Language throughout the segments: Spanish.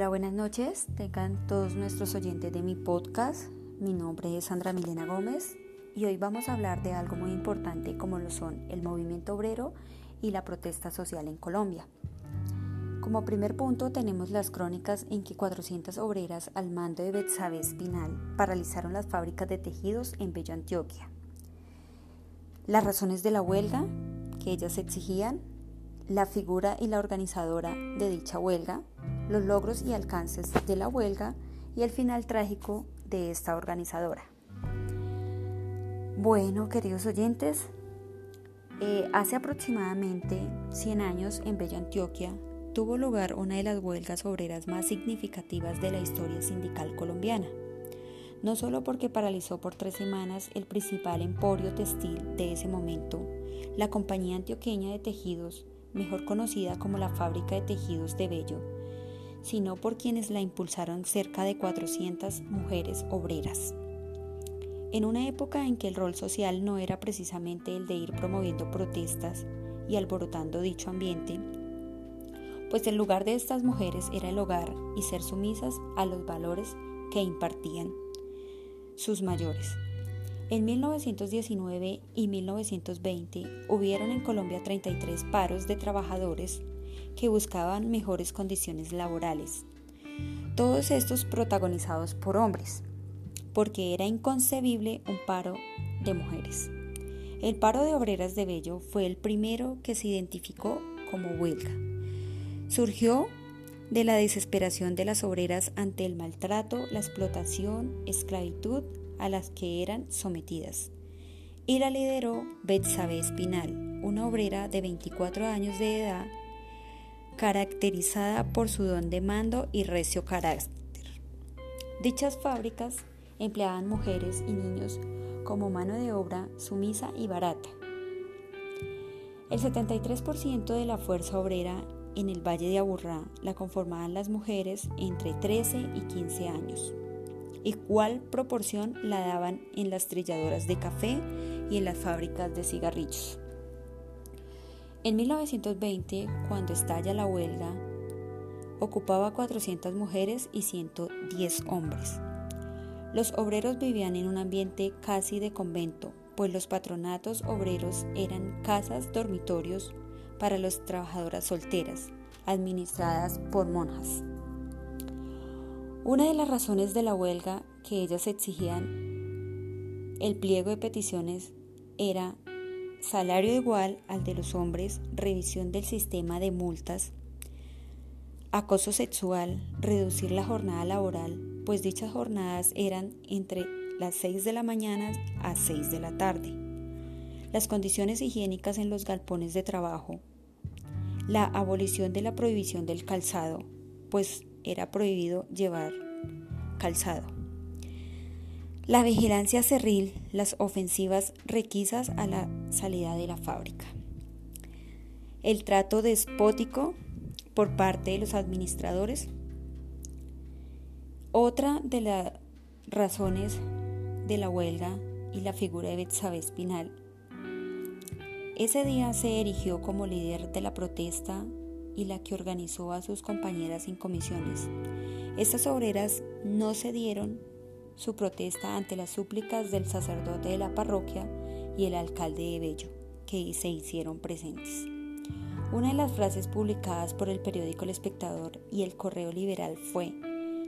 Hola, buenas noches. Tengan todos nuestros oyentes de mi podcast. Mi nombre es Sandra Milena Gómez y hoy vamos a hablar de algo muy importante como lo son el movimiento obrero y la protesta social en Colombia. Como primer punto tenemos las crónicas en que 400 obreras al mando de Betsabe Espinal paralizaron las fábricas de tejidos en Bello Antioquia. Las razones de la huelga que ellas exigían, la figura y la organizadora de dicha huelga, los logros y alcances de la huelga y el final trágico de esta organizadora. Bueno, queridos oyentes, eh, hace aproximadamente 100 años en Bella Antioquia tuvo lugar una de las huelgas obreras más significativas de la historia sindical colombiana. No solo porque paralizó por tres semanas el principal emporio textil de ese momento, la compañía antioqueña de tejidos, mejor conocida como la Fábrica de Tejidos de Bello, sino por quienes la impulsaron cerca de 400 mujeres obreras. En una época en que el rol social no era precisamente el de ir promoviendo protestas y alborotando dicho ambiente, pues el lugar de estas mujeres era el hogar y ser sumisas a los valores que impartían sus mayores. En 1919 y 1920 hubieron en Colombia 33 paros de trabajadores que buscaban mejores condiciones laborales. Todos estos protagonizados por hombres, porque era inconcebible un paro de mujeres. El paro de obreras de Bello fue el primero que se identificó como huelga. Surgió de la desesperación de las obreras ante el maltrato, la explotación, esclavitud a las que eran sometidas. Y la lideró Betsabe Espinal, una obrera de 24 años de edad caracterizada por su don de mando y recio carácter. Dichas fábricas empleaban mujeres y niños como mano de obra sumisa y barata. El 73% de la fuerza obrera en el Valle de Aburrá la conformaban las mujeres entre 13 y 15 años. Igual proporción la daban en las trilladoras de café y en las fábricas de cigarrillos. En 1920, cuando estalla la huelga, ocupaba 400 mujeres y 110 hombres. Los obreros vivían en un ambiente casi de convento, pues los patronatos obreros eran casas dormitorios para las trabajadoras solteras, administradas por monjas. Una de las razones de la huelga que ellas exigían el pliego de peticiones era salario igual al de los hombres, revisión del sistema de multas, acoso sexual, reducir la jornada laboral, pues dichas jornadas eran entre las 6 de la mañana a 6 de la tarde, las condiciones higiénicas en los galpones de trabajo, la abolición de la prohibición del calzado, pues era prohibido llevar calzado. La vigilancia cerril, las ofensivas requisas a la salida de la fábrica. El trato despótico por parte de los administradores. Otra de las razones de la huelga y la figura de Betsabe Espinal. Ese día se erigió como líder de la protesta y la que organizó a sus compañeras en comisiones. Estas obreras no cedieron su protesta ante las súplicas del sacerdote de la parroquia y el alcalde de Bello, que se hicieron presentes. Una de las frases publicadas por el periódico El Espectador y el Correo Liberal fue,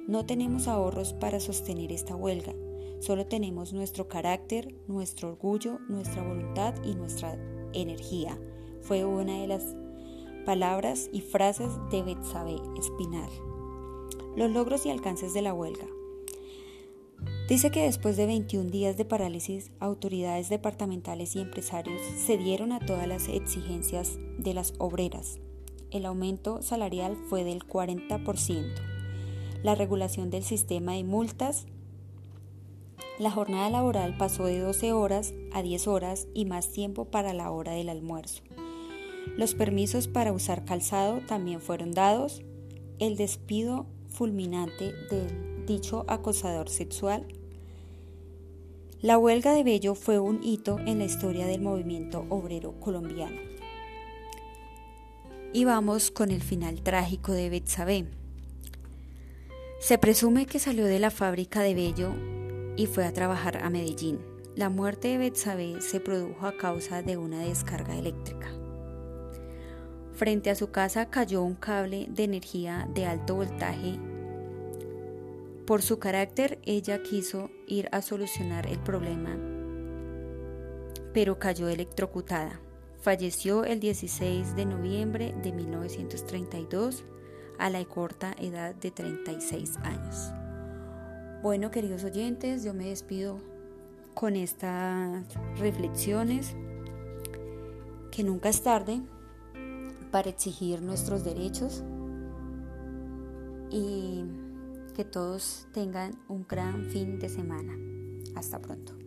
no tenemos ahorros para sostener esta huelga, solo tenemos nuestro carácter, nuestro orgullo, nuestra voluntad y nuestra energía. Fue una de las palabras y frases de Betsabe Espinal. Los logros y alcances de la huelga. Dice que después de 21 días de parálisis, autoridades departamentales y empresarios cedieron a todas las exigencias de las obreras. El aumento salarial fue del 40%. La regulación del sistema de multas. La jornada laboral pasó de 12 horas a 10 horas y más tiempo para la hora del almuerzo. Los permisos para usar calzado también fueron dados. El despido fulminante del dicho acosador sexual la huelga de Bello fue un hito en la historia del movimiento obrero colombiano. Y vamos con el final trágico de Betsabe. Se presume que salió de la fábrica de Bello y fue a trabajar a Medellín. La muerte de Betsabe se produjo a causa de una descarga eléctrica. Frente a su casa cayó un cable de energía de alto voltaje. Por su carácter, ella quiso ir a solucionar el problema, pero cayó electrocutada. Falleció el 16 de noviembre de 1932 a la corta edad de 36 años. Bueno, queridos oyentes, yo me despido con estas reflexiones, que nunca es tarde para exigir nuestros derechos y que todos tengan un gran fin de semana. Hasta pronto.